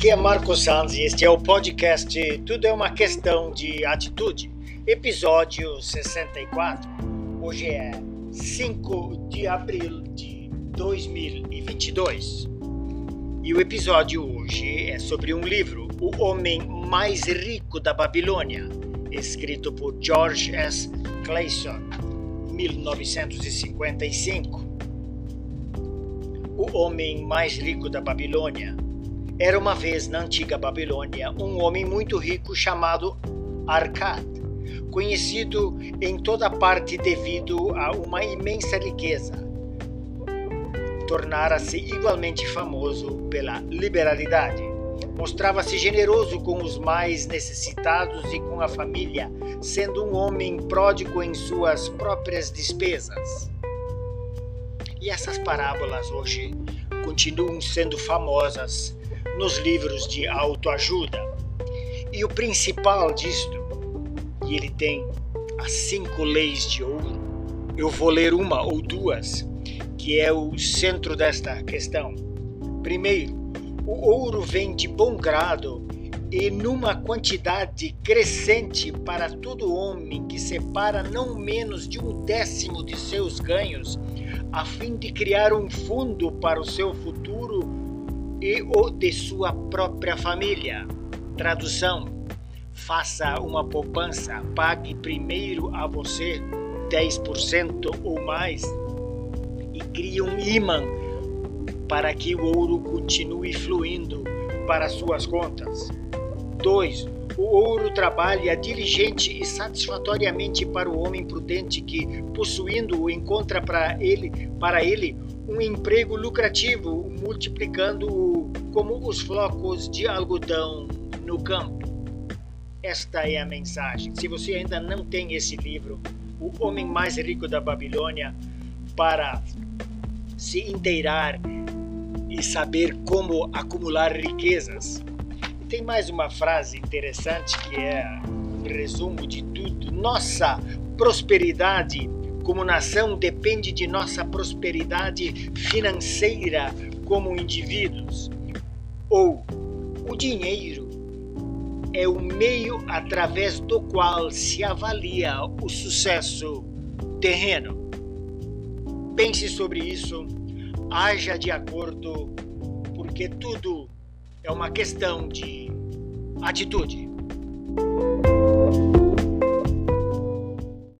Aqui é Marco Sanz e este é o podcast Tudo é uma questão de atitude, episódio 64. Hoje é 5 de abril de 2022. E o episódio hoje é sobre um livro, O Homem Mais Rico da Babilônia, escrito por George S. Clayson, 1955. O Homem Mais Rico da Babilônia era uma vez na antiga Babilônia um homem muito rico chamado Arcad, conhecido em toda parte devido a uma imensa riqueza. Tornara-se igualmente famoso pela liberalidade. Mostrava-se generoso com os mais necessitados e com a família, sendo um homem pródigo em suas próprias despesas. E essas parábolas hoje continuam sendo famosas nos livros de autoajuda. E o principal disto, e ele tem as cinco leis de ouro, eu vou ler uma ou duas, que é o centro desta questão. Primeiro, o ouro vem de bom grado e numa quantidade crescente para todo homem que separa não menos de um décimo de seus ganhos, a fim de criar um fundo para o seu futuro e o de sua própria família. Tradução: faça uma poupança, pague primeiro a você 10% ou mais e crie um imã para que o ouro continue fluindo para suas contas. 2. O ouro trabalha diligente e satisfatoriamente para o homem prudente que, possuindo-o, encontra para ele, para ele um emprego lucrativo, multiplicando-o como os flocos de algodão no campo. Esta é a mensagem. Se você ainda não tem esse livro, O Homem Mais Rico da Babilônia, para se inteirar e saber como acumular riquezas. Tem mais uma frase interessante que é um resumo de tudo. Nossa prosperidade como nação depende de nossa prosperidade financeira como indivíduos. Ou o dinheiro é o meio através do qual se avalia o sucesso terreno. Pense sobre isso, haja de acordo, porque tudo é uma questão de atitude.